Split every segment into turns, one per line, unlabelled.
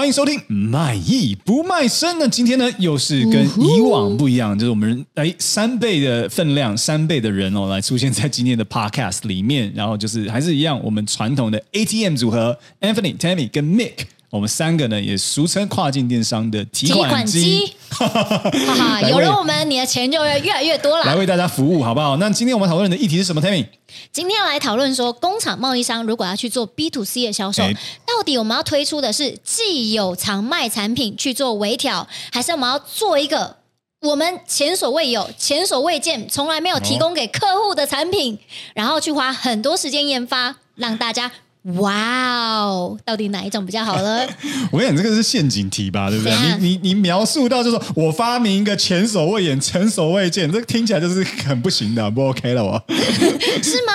欢迎收听卖艺不卖身。那今天呢，又是跟以往不一样，就是我们哎三倍的分量，三倍的人哦，来出现在今天的 Podcast 里面。然后就是还是一样，我们传统的 ATM 组合，Anthony、Tammy 跟 Mick。我们三个呢，也俗称跨境电商的提款机。哈
哈，有了我们，你的钱就会越来越多了。
来为大家服务，好不好？那今天我们讨论的议题是什么？Tammy，
今天要来讨论说，工厂贸易商如果要去做 B to C 的销售，欸、到底我们要推出的是既有常卖产品去做微调，还是我们要做一个我们前所未有、前所未见、从来没有提供给客户的产品，然后去花很多时间研发，让大家。哇哦，到底哪一种比较好呢？
我跟你讲，这个是陷阱题吧，对不对？你你你描述到就是说我发明一个前所未有、前所未见，这个听起来就是很不行的，不 OK 了，哦
是吗？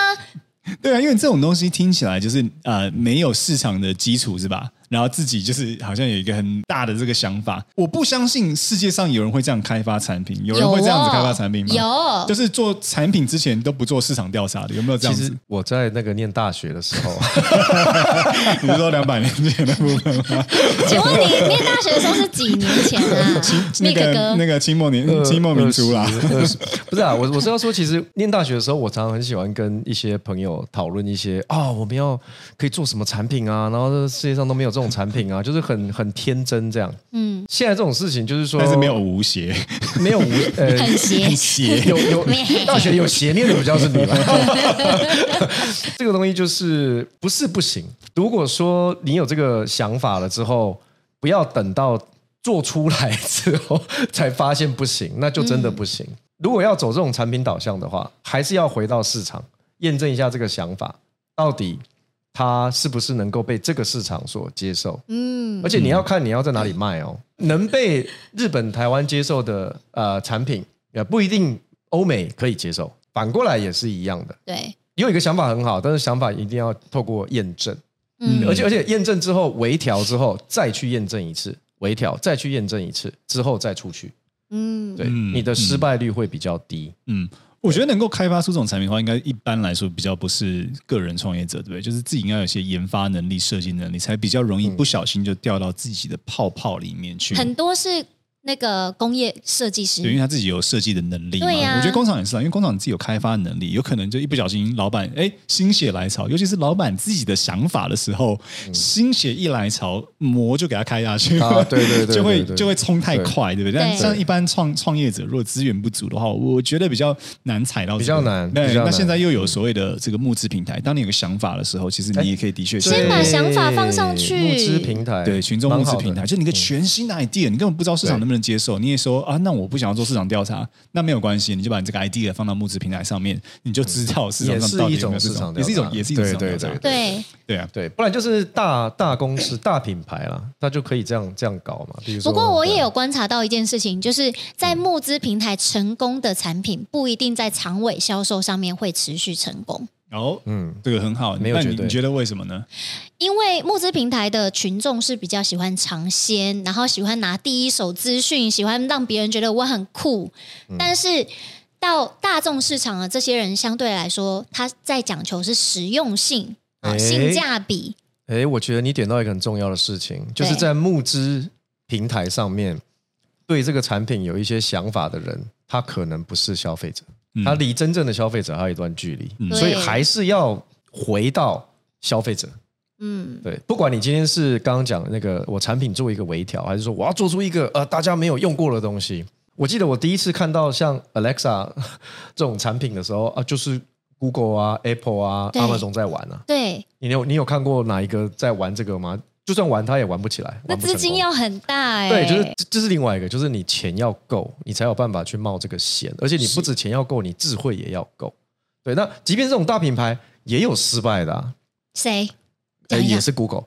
对啊，因为这种东西听起来就是呃没有市场的基础，是吧？然后自己就是好像有一个很大的这个想法，我不相信世界上有人会这样开发产品，有人会这样子开发产品吗？
有，
就是做产品之前都不做市场调查的，有没有这样子？
其实我在那个念大学的时候，
你说两百年前的部分吗？
请问你念大学的时候是几年前啊？
那个那个清末年清末民初啦，
不是啊，我我是要说，其实念大学的时候，我常常很喜欢跟一些朋友讨论一些啊、哦，我们要可以做什么产品啊，然后这世界上都没有。这种产品啊，就是很很天真这样。嗯，现在这种事情就是说，
但是没有无邪，
没有无 呃，
很邪，
很邪，
有有大学有邪念的比较是你了。这个东西就是不是不行。如果说你有这个想法了之后，不要等到做出来之后才发现不行，那就真的不行。嗯、如果要走这种产品导向的话，还是要回到市场验证一下这个想法到底。它是不是能够被这个市场所接受？嗯，而且你要看你要在哪里卖哦。能被日本、台湾接受的呃产品，也不一定欧美可以接受。反过来也是一样的。
对，
有一个想法很好，但是想法一定要透过验证。嗯，而且而且验证之后微调之后再去验证一次，微调再去验证一次之后再出去。嗯，对，你的失败率会比较低。嗯。嗯
我觉得能够开发出这种产品的话，应该一般来说比较不是个人创业者，对不对？就是自己应该有些研发能力、设计能力，才比较容易不小心就掉到自己的泡泡里面去。
很多是。那个工业设计师，
对，因为他自己有设计的能力嘛。
对呀、啊，
我觉得工厂也是啊，因为工厂自己有开发能力，有可能就一不小心，老板哎心血来潮，尤其是老板自己的想法的时候，嗯、心血一来潮，膜就给他开下去，
啊、对，对，对 对对，
就会就会冲太快，对，不对？但像一般创创业者，如果资源不足的话，我觉得比较难踩到、这个，
比
较
难。对，
那现在又有所谓的这个募资平台，当你有个想法的时候，其实你也可以的确
先把想法放上去，
募资平台，
对，群众募资平台，就你一个全新的 idea，你根本不知道市场能不能接受，你也说。啊，那我不想要做市场调查，那没有关系，你就把你这个 idea 放到募资平台上面，你就知道市场上到底有没有市场，也是一种，也是一种，对对对
对
对啊，
对，不然就是大大公司、大品牌啦，他就可以这样这样搞嘛。
不过我也有观察到一件事情，就是在募资平台成功的产品，不一定在长尾销售上面会持续成功。
哦，嗯，这个很好，没有觉得？你觉得为什么呢？
因为募资平台的群众是比较喜欢尝鲜，然后喜欢拿第一手资讯，喜欢让别人觉得我很酷。嗯、但是到大众市场的这些人相对来说，他在讲求是实用性啊，欸、性价比。
哎，我觉得你点到一个很重要的事情，就是在募资平台上面，对这个产品有一些想法的人，他可能不是消费者。他离真正的消费者还有一段距离，嗯、所以还是要回到消费者。嗯，对，不管你今天是刚刚讲的那个我产品做一个微调，还是说我要做出一个呃大家没有用过的东西。我记得我第一次看到像 Alexa 这种产品的时候啊，就是 Google 啊、Apple 啊、
对
Amazon 在玩啊。
对，
你有你有看过哪一个在玩这个吗？就算玩，他也玩不起来。
那资金要很大哎、欸。
对，就是这是另外一个，就是你钱要够，你才有办法去冒这个险。而且你不止钱要够，你智慧也要够。对，那即便这种大品牌也有失败的啊。
谁？
也是 Google。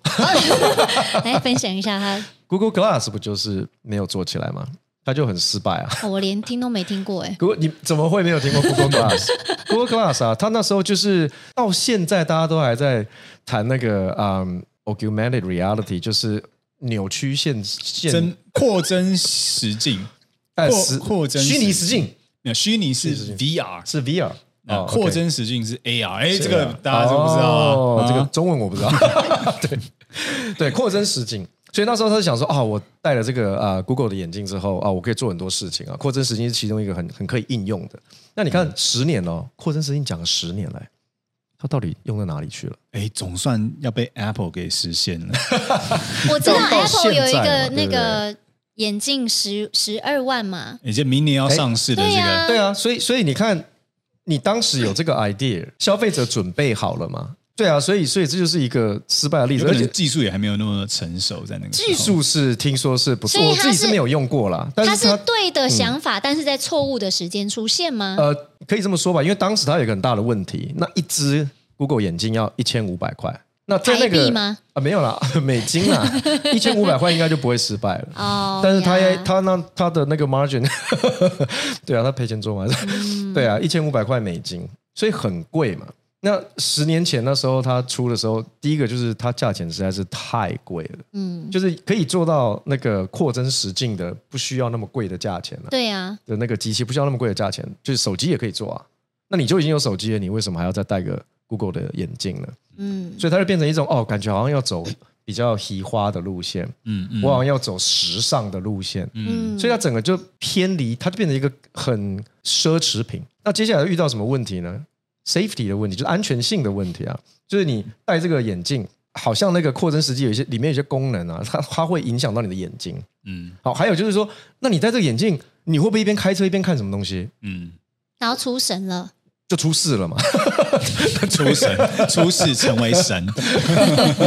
来分享一下他。
Google Glass 不就是没有做起来吗？他就很失败啊。
我连听都没听过哎。
Google 你怎么会没有听过 Google Glass？Google Glass 啊，他那时候就是到现在大家都还在谈那个嗯。Augmented reality 就是扭曲现现
扩增实境，扩扩增
虚拟实境，
那虚拟是 VR
是 VR，
啊扩增实境是 AR，哎，这个大家知不知道啊，
这个中文我不知道。对对，扩增实境，所以那时候他就想说啊，我戴了这个啊 Google 的眼镜之后啊，我可以做很多事情啊，扩增实境是其中一个很很可以应用的。那你看十年哦，扩增实境讲了十年来，它到底用到哪里去了？
哎，总算要被 Apple 给实现了。
我知道 Apple 有一个那个眼镜十十二万嘛，
已经明年要上市的这个，对啊，
对啊，所以所以你看，你当时有这个 idea，消费者准备好了吗？对啊，所以所以这就是一个失败的例子，而且
技术也还没有那么成熟，在那个
技术是听说是不错，我自己是没有用过啦。但是
它是对的想法，嗯、但是在错误的时间出现吗？
呃，可以这么说吧，因为当时它有一个很大的问题，那一只 Google 眼镜要一千五百块，那在那个
吗？
啊，没有啦，美金啦，一千五百块应该就不会失败了。
哦，
但是他他那他的那个 margin，对啊，他赔钱做嘛，嗯、对啊，一千五百块美金，所以很贵嘛。那十年前那时候它出的时候，第一个就是它价钱实在是太贵了，嗯，就是可以做到那个扩增实境的，不需要那么贵的价钱了。
对呀，
的那个机器不需要那么贵的价钱，就是手机也可以做啊。那你就已经有手机了，你为什么还要再戴个 Google 的眼镜呢？嗯，所以它就变成一种哦，感觉好像要走比较奇花的路线，嗯嗯，我好像要走时尚的路线，嗯，所以它整个就偏离，它就变成一个很奢侈品。那接下来遇到什么问题呢？safety 的问题就是安全性的问题啊，就是你戴这个眼镜，好像那个扩增实际有一些里面有些功能啊，它它会影响到你的眼睛，嗯，好，还有就是说，那你戴这个眼镜，你会不会一边开车一边看什么东西？嗯，
然后出神了，
就出事了嘛，
出神出事成为神，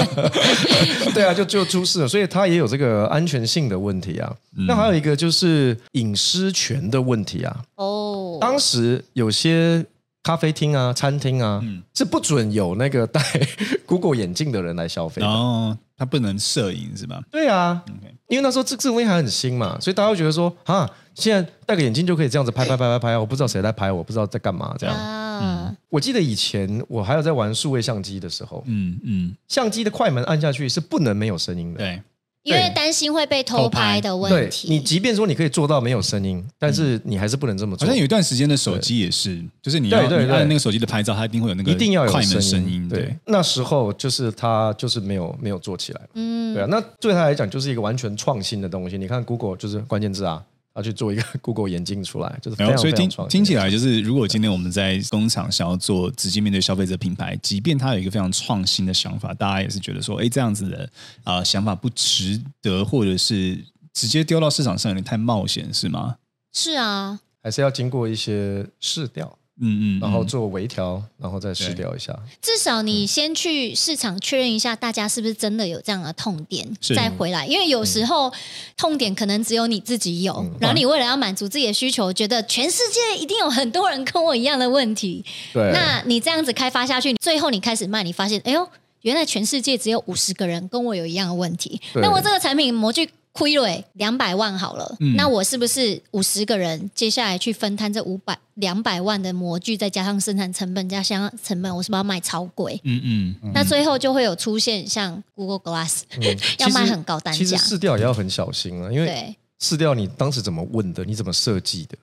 对啊，就就出事了，所以它也有这个安全性的问题啊。嗯、那还有一个就是隐私权的问题啊。哦，当时有些。咖啡厅啊，餐厅啊，嗯、是不准有那个戴 Google 眼镜的人来消费。
哦，他不能摄影是吧？
对啊.因为那时候这这东西还很新嘛，所以大家会觉得说，啊，现在戴个眼镜就可以这样子拍拍拍拍拍，我不知道谁在拍我，不知道在干嘛这样。啊、嗯，我记得以前我还有在玩数位相机的时候，嗯嗯，相机的快门按下去是不能没有声音的。
对。
因为担心会被偷拍的问题，
对，你即便说你可以做到没有声音，但是你还是不能这么做。
好像有一段时间的手机也是，就是你要按那个手机的拍照，它一定会有那个
一定要有
快门声
音。对，那时候就是它就是没有没有做起来。嗯，对啊，那对他来讲就是一个完全创新的东西。你看 Google 就是关键字啊。要去做一个 Google 眼镜出来，就是非常，
所以听听起来就是，如果今天我们在工厂想要做直接面对消费者品牌，即便他有一个非常创新的想法，大家也是觉得说，哎，这样子的啊、呃、想法不值得，或者是直接丢到市场上有点太冒险，是吗？
是啊，
还是要经过一些试调。嗯嗯，然后做微调，然后再试调一下。
至少你先去市场确认一下，大家是不是真的有这样的痛点，再回来。因为有时候痛点可能只有你自己有，然后你为了要满足自己的需求，觉得全世界一定有很多人跟我一样的问题。
对，
那你这样子开发下去，最后你开始卖，你发现，哎呦，原来全世界只有五十个人跟我有一样的问题。那我这个产品模具。亏了两百万好了，嗯、那我是不是五十个人？接下来去分摊这五百两百万的模具，再加上生产成本加上成本，我是不是要卖超贵？嗯嗯，嗯那最后就会有出现像 Google Glass、嗯、要卖很高单价。
其实试掉也要很小心啊，因为试掉你当时怎么问的，你怎么设计的？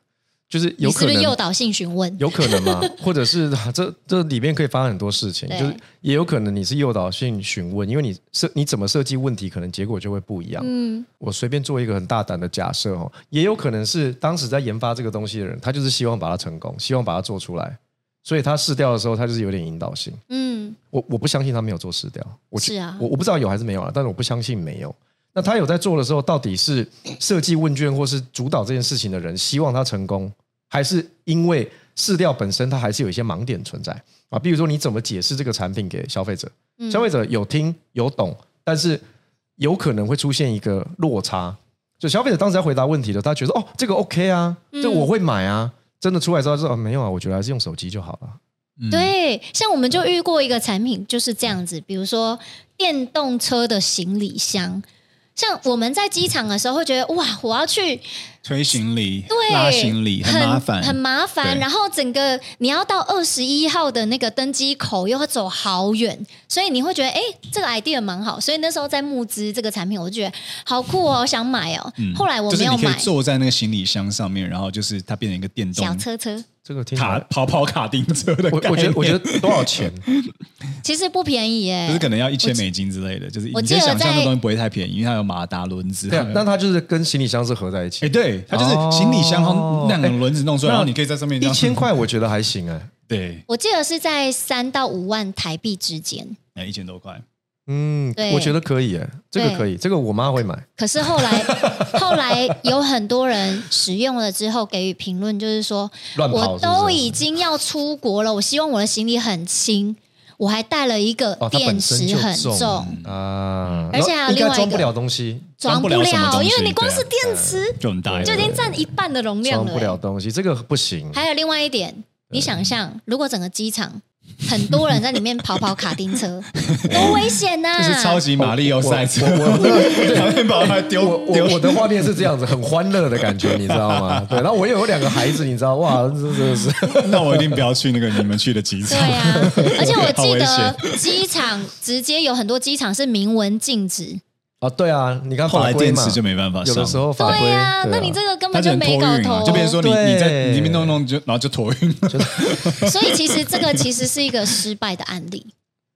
就是有可能
诱导性询问，
有可能吗？或者是 这这里面可以发生很多事情，就是也有可能你是诱导性询问，因为你设你怎么设计问题，可能结果就会不一样。嗯，我随便做一个很大胆的假设哦，也有可能是当时在研发这个东西的人，他就是希望把它成功，希望把它做出来，所以他试掉的时候，他就是有点引导性。嗯，我我不相信他没有做试掉，我
是啊，
我我不知道有还是没有啊，但是我不相信没有。那他有在做的时候，到底是设计问卷或是主导这件事情的人希望他成功？还是因为试调本身它还是有一些盲点存在啊，比如说你怎么解释这个产品给消费者，消费者有听有懂，但是有可能会出现一个落差。就消费者当时在回答问题的，他觉得哦这个 OK 啊，这我会买啊，真的出来之后说哦没有啊，我觉得还是用手机就好了。
对，像我们就遇过一个产品就是这样子，比如说电动车的行李箱。像我们在机场的时候会觉得哇，我要去
推行李、
对
拉行李很麻烦，
很麻烦。然后整个你要到二十一号的那个登机口，又要走好远，所以你会觉得哎，这个 idea 蛮好。所以那时候在募资这个产品，我就觉得好酷哦，想买哦。后来我没有买。
就是你可以坐在那个行李箱上面，然后就是它变成一个电动
小车车，
这个
卡跑跑卡丁车的。
我我觉得我觉得多少钱？
其实不便宜耶，
就是可能要一千美金之类的，就是
我
你先想象的东西不会太便宜，因为它有马达轮子。
对，那它就是跟行李箱是合在一起。
哎，对，它就是行李箱那两个轮子弄出来，然后你可以在上面。
一千块我觉得还行哎。
对，
我记得是在三到五万台币之间。
哎，一千多块。
嗯，对，我觉得可以哎，这个可以，这个我妈会买。
可是后来，后来有很多人使用了之后给予评论，就是说，我都已经要出国了，我希望我的行李很轻，我还带了一个电池很重。啊，而且还有另外
装不了东西，
装不了，因为你光是电池
就很大，
就已经占一半的容量了，
装不了东西，这个不行。
还有另外一点，你想象如果整个机场。很多人在里面跑跑卡丁车，多危险呐！
就是超级马里奥赛车，
旁边跑还丢丢。我的画面是这样子，很欢乐的感觉，你知道吗？对，然后我也有两个孩子，你知道哇，真的是。
那我一定不要去那个你们去的机场。
对啊，而且我记得机场直接有很多机场是明文禁止。
啊，对啊，你看
后来电池就没办法上，
有的时候法规。
对啊，那你这个根本就没搞头，
就变成说你你在里面弄弄就然后就托运。
所以其实这个其实是一个失败的案例。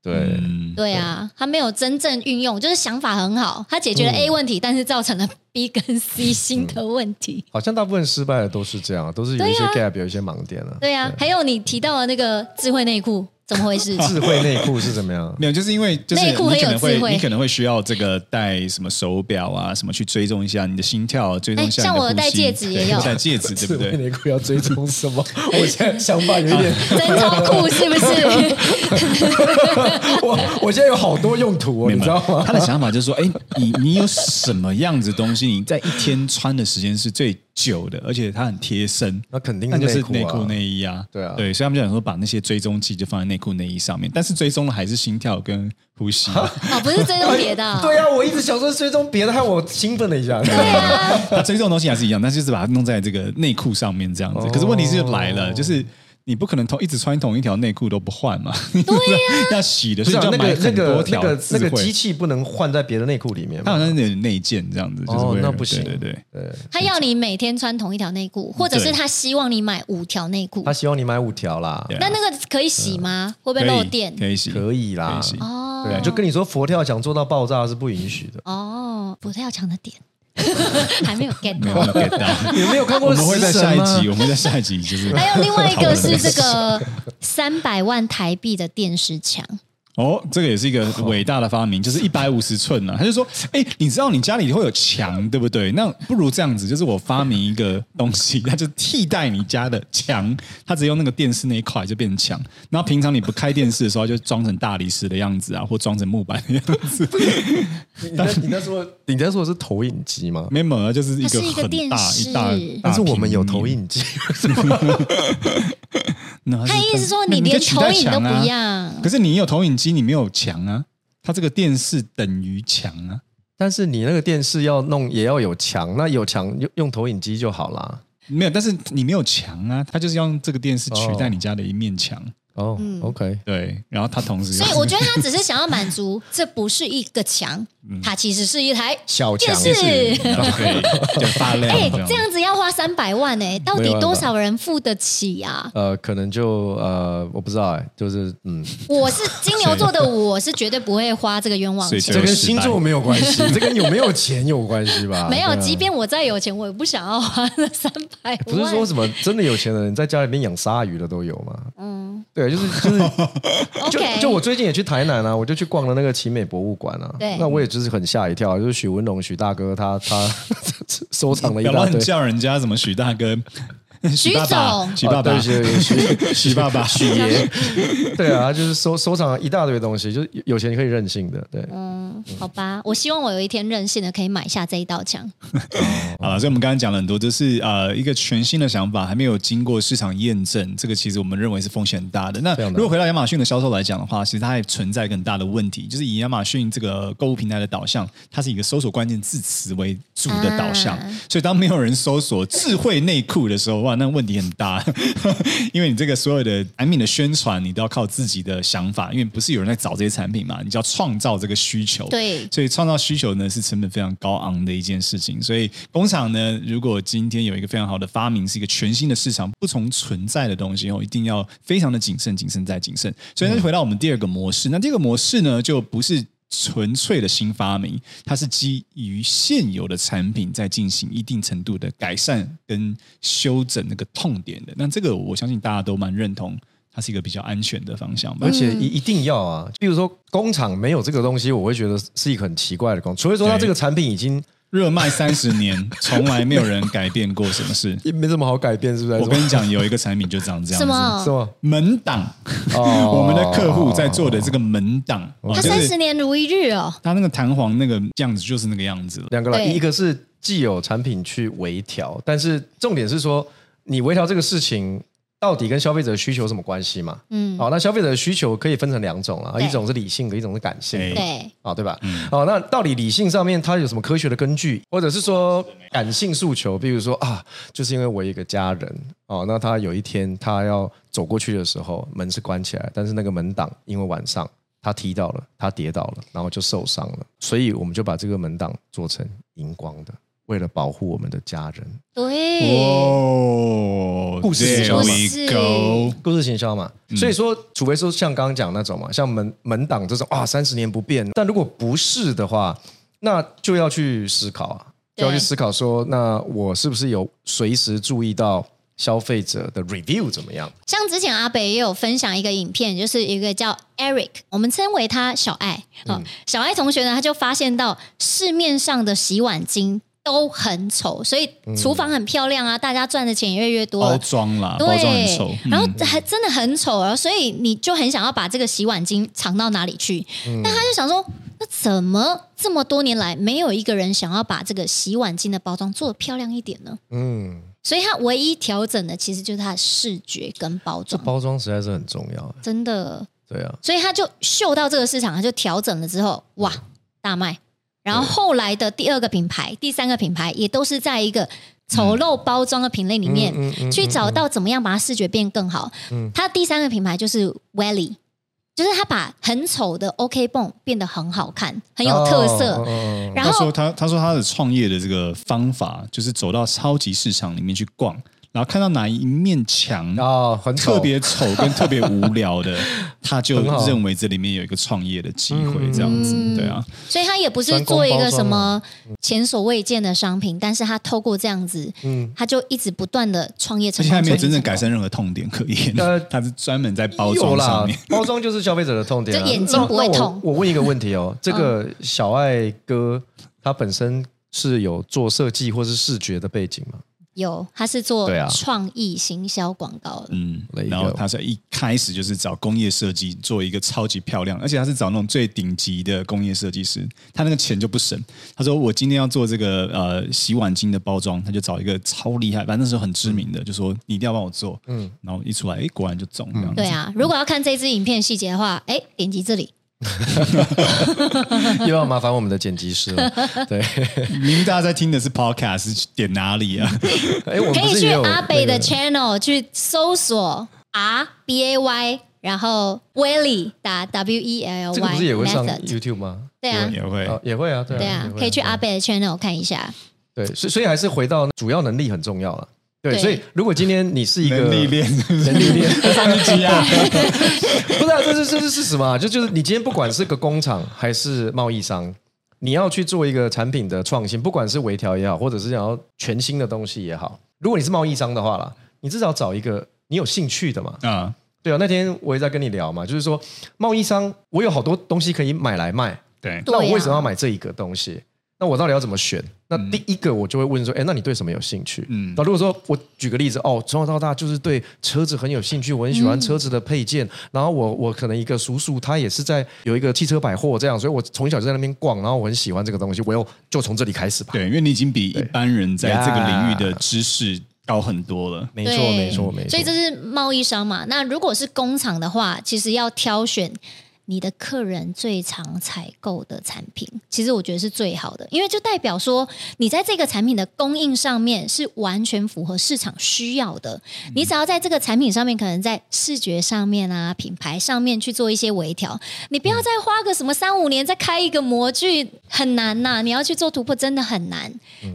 对，
对啊，他没有真正运用，就是想法很好，他解决了 A 问题，但是造成了 B 跟 C 新的问题。
好像大部分失败的都是这样，都是有一些 gap，有一些盲点了。
对啊，还有你提到的那个智慧内裤。怎么回事？
智慧内裤是怎么样？
没有，就是因为就是你可能会你可能会需要这个戴什么手表啊，什么去追踪一下你的心跳，追踪一下。
像我戴戒指也有
戴戒指，对不对？
内裤要追踪什么？我现在想法有点
真超酷，是不是？
我我现在有好多用途哦，你知道吗？
他的想法就是说，哎，你你有什么样子东西？你在一天穿的时间是最久的，而且它很贴身，
那肯定
那就是内裤内衣啊。对啊，对，所以他们就想说把那些追踪器就放在内裤内衣上面，但是追踪的还是心跳跟呼吸啊，
不是追踪别的。
对啊，我一直想说追踪别的，害我兴奋了一下。
对啊，
那追踪的东西还是一样，但是就是把它弄在这个内裤上面这样子。可是问题是就来了，就是。你不可能同一直穿同一条内裤都不换嘛？
对呀，
要洗的时候要买很多条，
那个那个机器不能换在别的内裤里面。
它好像是内建这样子，
哦，那不行，
对对对。
他要你每天穿同一条内裤，或者是他希望你买五条内裤。
他希望你买五条啦。
那那个可以洗吗？会不会漏电？
可以洗，
可以啦。
哦，
对，就跟你说佛跳墙做到爆炸是不允许的。
哦，佛跳墙的点。还没有 get 到，
没有 get 到，
有没有看过？
我们会在下一集，我们在下一集就是。
还有另外一个是这个 三百万台币的电视墙。
哦，这个也是一个伟大的发明，就是一百五十寸呢。他就说：“哎，你知道你家里会有墙，对不对？那不如这样子，就是我发明一个东西，它就替代你家的墙，它只用那个电视那一块就变成墙。然后平常你不开电视的时候，就装成大理石的样子啊，或装成木板的样子。
你在你在说你在说的是投影机吗？
没有，就是一个很大一大，
但是我们有投影机，是吗？
他意思说你连投影都不要，
可是你有投影机。机你没有墙啊，它这个电视等于墙啊，
但是你那个电视要弄也要有墙，那有墙用用投影机就好啦。
没有，但是你没有墙啊，它就是要用这个电视取代你家的一面墙。
哦，OK，
对，然后他同时，
所以我觉得他只是想要满足，这不是一个墙，它其实是一台
小，
电视，
就 发亮。哎，
这样子要花三百万哎，到底多少人付得起啊？
呃，可能就呃，我不知道哎，就是嗯，
我是金牛座的，我是绝对不会花这个冤枉钱，
这跟星座没有关系，这跟有没有钱有关系吧？
没有，即便我再有钱，我也不想要花那三百万。
不是说什么真的有钱的人在家里面养鲨鱼的都有吗？嗯，对。对，就是就是，就就我最近也去台南啊，我就去逛了那个奇美博物馆啊。对，那我也就是很吓一跳，就是许文龙许大哥他他 收藏了一大堆，
叫人家什么许大哥。
许总，
许爸爸，
许许许爸爸，
许爷，
对啊，就是收收藏了一大堆东西，就是有钱可以任性的，对，
嗯，好吧，我希望我有一天任性的可以买下这一道墙。
好了，所以我们刚刚讲了很多，就是呃一个全新的想法，还没有经过市场验证，这个其实我们认为是风险很大的。那如果回到亚马逊的销售来讲的话，其实它还存在很大的问题，就是以亚马逊这个购物平台的导向，它是一个搜索关键字词为主的导向，啊、所以当没有人搜索智慧内裤的时候，哇，那问题很大，因为你这个所有的产品的宣传，你都要靠自己的想法，因为不是有人在找这些产品嘛，你就要创造这个需求，
对，
所以创造需求呢是成本非常高昂的一件事情。所以工厂呢，如果今天有一个非常好的发明，是一个全新的市场，不从存在的东西哦，一定要非常的谨慎、谨慎再谨慎。所以那就回到我们第二个模式，那第二个模式呢，就不是。纯粹的新发明，它是基于现有的产品在进行一定程度的改善跟修整那个痛点的。那这个我相信大家都蛮认同，它是一个比较安全的方向吧。
而且一一定要啊，比如说工厂没有这个东西，我会觉得是一个很奇怪的工，除非说它这个产品已经。
热卖三十年，从来没有人改变过什么事，
也没什么好改变，是不是？
我跟你讲，有一个产品就长这样子，
什么？
什么？
门档。哦，我们的客户在做的这个门档，
它三十年如一日哦。
它那个弹簧那个样子就是那个样子。
两个啦，一个是既有产品去微调，但是重点是说，你微调这个事情。到底跟消费者的需求有什么关系嘛？嗯，好，那消费者的需求可以分成两种啊，一种是理性的，一种是感性的，
对，
啊，对吧？嗯，好，那到底理性上面它有什么科学的根据，或者是说感性诉求？比如说啊，就是因为我一个家人哦，那他有一天他要走过去的时候，门是关起来，但是那个门挡因为晚上他踢到了，他跌倒了，然后就受伤了，所以我们就把这个门挡做成荧光的。为了保护我们的家人，
对，
哦，
故事行
销，
故事行销嘛。所以说，除非说像刚刚讲那种嘛，像门门档这种啊，三十年不变。但如果不是的话，那就要去思考啊，就要去思考说，那我是不是有随时注意到消费者的 review 怎么样？
像之前阿北也有分享一个影片，就是一个叫 Eric，我们称为他小爱。嗯，小爱同学呢，他就发现到市面上的洗碗精。都很丑，所以厨房很漂亮啊，嗯、大家赚的钱也越来越多。
包装啦，
对，
包装很丑，
然后还真的很丑啊，所以你就很想要把这个洗碗巾藏到哪里去？嗯、但他就想说，那怎么这么多年来没有一个人想要把这个洗碗巾的包装做得漂亮一点呢？嗯，所以他唯一调整的其实就是它的视觉跟包装。
这包装实在是很重要，
真的。
对啊，
所以他就嗅到这个市场，他就调整了之后，哇，大卖。然后后来的第二个品牌、第三个品牌也都是在一个丑陋包装的品类里面去找到怎么样把它视觉变更好。它第三个品牌就是 Welly，就是他把很丑的 OK 泵变得很好看，很有特色。然后
他说他他说他的创业的这个方法就是走到超级市场里面去逛。然后看到哪一面墙啊，很特别丑跟特别无聊的，他就 认为这里面有一个创业的机会，这样子，对啊。
所以他也不是做一个什么前所未见的商品，但是他透过这样子，嗯，他就一直不断的创业成功，而且还
没有真正改善任何痛点可言。呃，他是专门在包装上面，
包装就是消费者的痛点，
就眼睛不会痛。
我问一个问题哦，这个小爱哥他本身是有做设计或是视觉的背景吗？
有，他是做创意行销广告的，
嗯，然后他是一开始就是找工业设计做一个超级漂亮，而且他是找那种最顶级的工业设计师，他那个钱就不省。他说我今天要做这个呃洗碗巾的包装，他就找一个超厉害，反正那时候很知名的，嗯、就说你一定要帮我做，嗯，然后一出来，哎，果然就中这样子。
对啊，如果要看这支影片细节的话，哎，点击这里。
又要麻烦我们的剪辑师了。对，
明明大家在听的是 podcast，点哪里啊？
哎，我们可以去阿北的 channel 去搜索 R B A Y，然后 Welly 打 W E L Y。
这个不是也会上 YouTube 吗？
对啊，
也会，
也会啊，对
啊，可以去阿北的 channel 看一下。
对，所以所以还是回到主要能力很重要了。对，所以如果今天你是一个能
力链，
能力链
上一级啊，
不是啊，这是这是事实嘛？就就是你今天不管是个工厂还是贸易商，你要去做一个产品的创新，不管是微调也好，或者是想要全新的东西也好，如果你是贸易商的话啦，你至少找一个你有兴趣的嘛。啊，对啊，那天我也在跟你聊嘛，就是说贸易商，我有好多东西可以买来卖，
对，
那我为什么要买这一个东西？那我到底要怎么选？那第一个我就会问说，哎，那你对什么有兴趣？嗯，那如果说我举个例子，哦，从小到大就是对车子很有兴趣，我很喜欢车子的配件。嗯、然后我我可能一个叔叔，他也是在有一个汽车百货这样，所以我从小就在那边逛，然后我很喜欢这个东西，我又就从这里开始吧。
对，因为你已经比一般人在这个领域的知识高很多了。
没错，没错，没错。
所以这是贸易商嘛？那如果是工厂的话，其实要挑选。你的客人最常采购的产品，其实我觉得是最好的，因为就代表说你在这个产品的供应上面是完全符合市场需要的。你只要在这个产品上面，可能在视觉上面啊、品牌上面去做一些微调，你不要再花个什么三五年再开一个模具，很难呐、啊。你要去做突破，真的很难。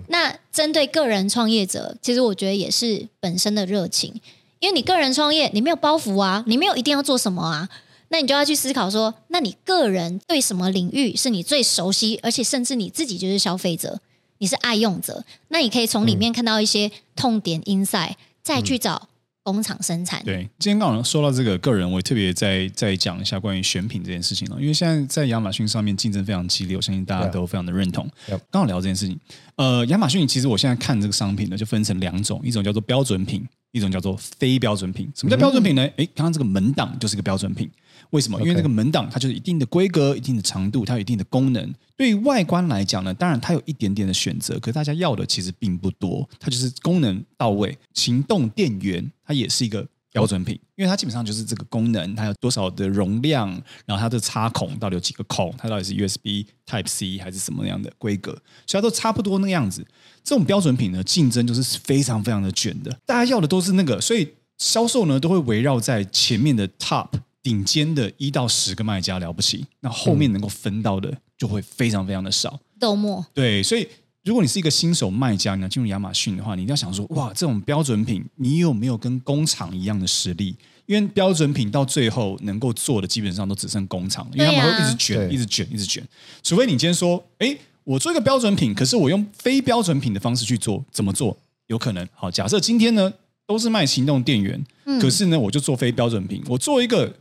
那针对个人创业者，其实我觉得也是本身的热情，因为你个人创业，你没有包袱啊，你没有一定要做什么啊。那你就要去思考说，那你个人对什么领域是你最熟悉，而且甚至你自己就是消费者，你是爱用者，那你可以从里面看到一些痛点 inside，再去找工厂生产。
对，今天刚好说到这个个人，我也特别再再讲一下关于选品这件事情了，因为现在在亚马逊上面竞争非常激烈，我相信大家都非常的认同。刚好聊这件事情，呃，亚马逊其实我现在看这个商品呢，就分成两种，一种叫做标准品，一种叫做非标准品。什么叫标准品呢？诶，刚刚这个门档就是一个标准品。为什么？因为那个门档它就是一定的规格、一定的长度，它有一定的功能。对于外观来讲呢，当然它有一点点的选择，可是大家要的其实并不多。它就是功能到位。行动电源它也是一个标准品，因为它基本上就是这个功能，它有多少的容量，然后它的插孔到底有几个孔，它到底是 USB Type C 还是什么样的规格，所以它都差不多那个样子。这种标准品呢，竞争就是非常非常的卷的，大家要的都是那个，所以销售呢都会围绕在前面的 Top。顶尖的一到十个卖家了不起，那后面能够分到的就会非常非常的少。
豆沫
对，所以如果你是一个新手卖家，你要进入亚马逊的话，你一定要想说，哇，这种标准品，你有没有跟工厂一样的实力？因为标准品到最后能够做的，基本上都只剩工厂，因为他们会一直卷，一直卷，一直卷。除非你今天说，哎，我做一个标准品，可是我用非标准品的方式去做，怎么做？有可能。好，假设今天呢都是卖行动电源，嗯、可是呢我就做非标准品，我做一个。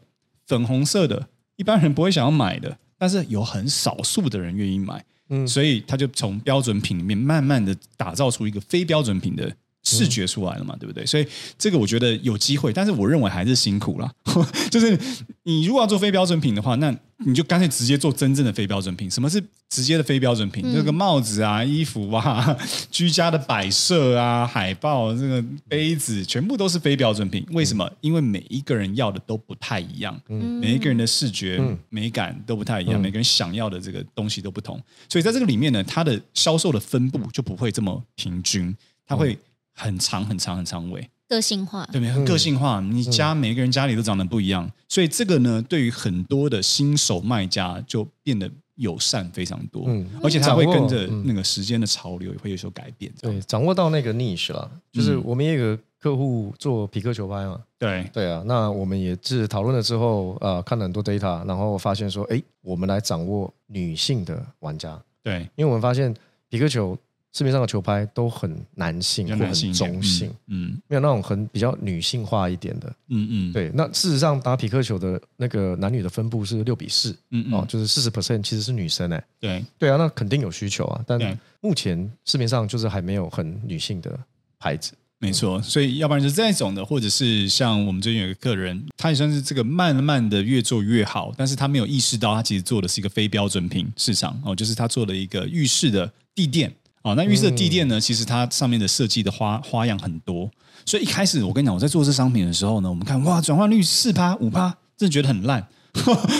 粉红色的，一般人不会想要买的，但是有很少数的人愿意买，嗯，所以他就从标准品里面慢慢的打造出一个非标准品的视觉出来了嘛，嗯、对不对？所以这个我觉得有机会，但是我认为还是辛苦了。就是你如果要做非标准品的话，那你就干脆直接做真正的非标准品。什么是直接的非标准品？嗯、这个帽子啊、衣服啊、居家的摆设啊、海报、这个杯子，全部都是非标准品。为什么？嗯、因为每一个人要的都不太一样，嗯、每一个人的视觉美感都不太一样，嗯、每个人想要的这个东西都不同。所以在这个里面呢，它的销售的分布就不会这么平均，它会。很长很长很长尾，
个性化，
对不对？很个性化，你家每个人家里都长得不一样，所以这个呢，对于很多的新手卖家就变得友善非常多，嗯，而且他会跟着那个时间的潮流也会有所改变，
对，掌握到那个 niche 了，就是我们也有个客户做皮克球拍嘛，
对。
对啊，那我们也是讨论了之后，呃，看了很多 data，然后发现说，哎，我们来掌握女性的玩家，
对，
因为我们发现皮克球。市面上的球拍都很男性或很中性，嗯，嗯没有那种很比较女性化一点的，嗯嗯，对。那事实上打匹克球的那个男女的分布是六比四，嗯嗯，哦，就是四十 percent 其实是女生哎，
对
对啊，那肯定有需求啊，但目前市面上就是还没有很女性的牌子，
没错。所以要不然就是这种的，或者是像我们最近有一个客人，他也算是这个慢慢的越做越好，但是他没有意识到他其实做的是一个非标准品市场哦，就是他做了一个浴室的地垫。哦，那浴室的地垫呢？其实它上面的设计的花花样很多，所以一开始我跟你讲，我在做这商品的时候呢，我们看哇，转换率四趴五趴，真的觉得很烂，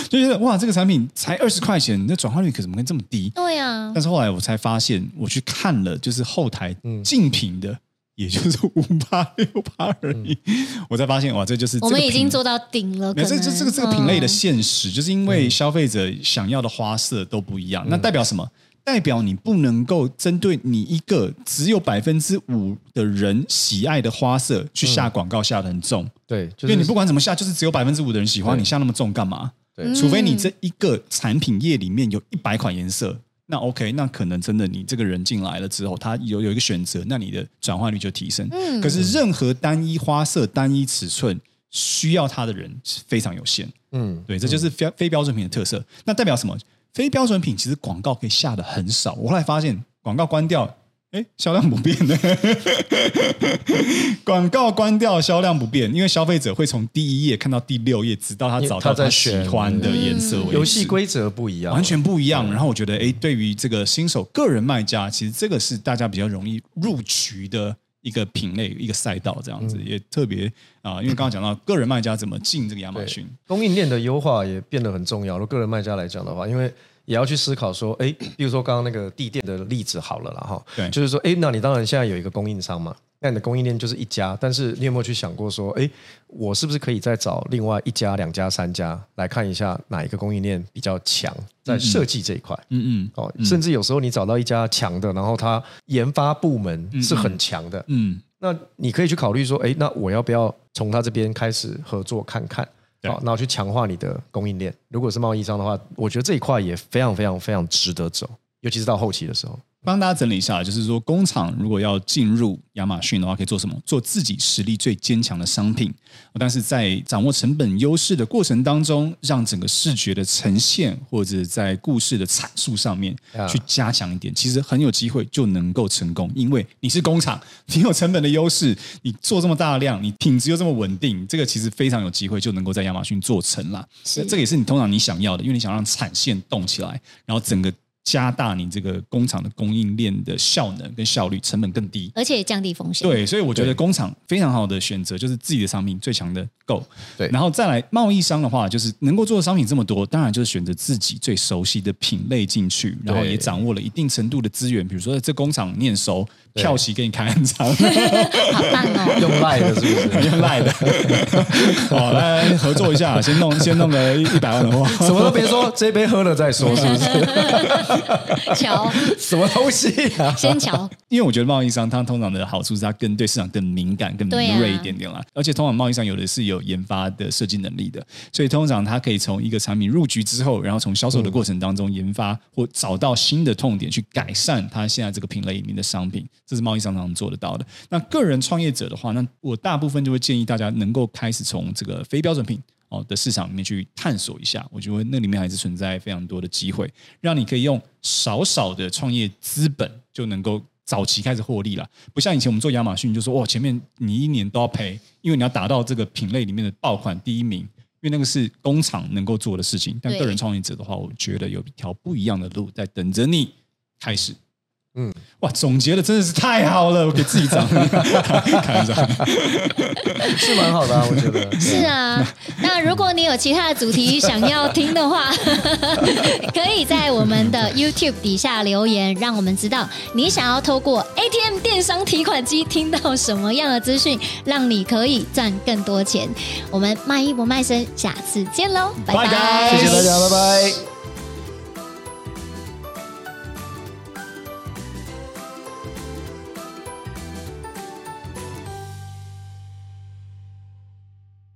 就觉得哇，这个产品才二十块钱，那转换率可怎么会这么低？
对呀。
但是后来我才发现，我去看了，就是后台竞品的，也就是五八六八而已，我才发现哇，这就是
我们已经做到顶了。
这这这个这个品类的现实，就是因为消费者想要的花色都不一样，那代表什么？代表你不能够针对你一个只有百分之五的人喜爱的花色去下广告，下的很重。
对，
因为你不管怎么下，就是只有百分之五的人喜欢，你下那么重干嘛？对，除非你这一个产品页里面有一百款颜色，那 OK，那可能真的你这个人进来了之后，他有有一个选择，那你的转化率就提升。嗯，可是任何单一花色、单一尺寸需要它的人是非常有限。嗯，对，这就是非非标准品的特色。那代表什么？非标准品其实广告可以下的很少，我后来发现广告关掉，哎，销量不变的。广告关掉，销量不变，因为消费者会从第一页看到第六页，直到他找到他喜欢的颜色。
游戏规则不一样，
完全不一样。然后我觉得，哎，对于这个新手个人卖家，其实这个是大家比较容易入局的。一个品类、一个赛道这样子，也特别啊，因为刚刚讲到个人卖家怎么进这个亚马逊，
供应链的优化也变得很重要。如果个人卖家来讲的话，因为也要去思考说，哎，比如说刚刚那个地垫的例子好了啦哈，对，就是说，哎，那你当然现在有一个供应商嘛。那你的供应链就是一家，但是你有没有去想过说，哎，我是不是可以再找另外一家、两家、三家来看一下哪一个供应链比较强，在设计这一块？嗯嗯，哦，甚至有时候你找到一家强的，然后它研发部门是很强的，嗯，那你可以去考虑说，哎，那我要不要从他这边开始合作看看？好，然后去强化你的供应链。如果是贸易商的话，我觉得这一块也非常非常非常值得走，尤其是到后期的时候。
帮大家整理一下，就是说，工厂如果要进入亚马逊的话，可以做什么？做自己实力最坚强的商品，但是在掌握成本优势的过程当中，让整个视觉的呈现或者在故事的阐述上面去加强一点，其实很有机会就能够成功。因为你是工厂，你有成本的优势，你做这么大量，你品质又这么稳定，这个其实非常有机会就能够在亚马逊做成了。是，这个也是你通常你想要的，因为你想让产线动起来，然后整个。加大你这个工厂的供应链的效能跟效率，成本更低，
而且降低风险。
对，所以我觉得工厂非常好的选择就是自己的商品最强的 Go。对，然后再来贸易商的话，就是能够做的商品这么多，当然就是选择自己最熟悉的品类进去，然后也掌握了一定程度的资源，比如说这工厂念熟。票期给你开很长，
好棒哦！
用赖的是不是？
用赖的，好，来合作一下，先弄先弄个一百万的话，
什么都别说，这杯喝了再说，是不是？
乔
什么东西啊？
先瞧，
因为我觉得贸易商他通常的好处是他更对市场更敏感、更敏锐一点点啦。而且通常贸易商有的是有研发的设计能力的，所以通常他可以从一个产品入局之后，然后从销售的过程当中研发或找到新的痛点去改善他现在这个品类里面的商品。这是贸易商常常做得到的。那个人创业者的话，那我大部分就会建议大家能够开始从这个非标准品哦的市场里面去探索一下。我觉得那里面还是存在非常多的机会，让你可以用少少的创业资本就能够早期开始获利了。不像以前我们做亚马逊，就说哇，前面你一年都要赔，因为你要达到这个品类里面的爆款第一名，因为那个是工厂能够做的事情。但个人创业者的话，我觉得有一条不一样的路在等着你开始。嗯，哇，总结的真的是太好了，我给自己掌声，看一下，
是蛮好的啊，我觉得。
是啊，那如果你有其他的主题想要听的话，可以在我们的 YouTube 底下留言，让我们知道你想要透过 ATM 电商提款机听到什么样的资讯，让你可以赚更多钱。我们卖艺不卖身，下次见喽，拜拜，
谢谢大家，拜拜。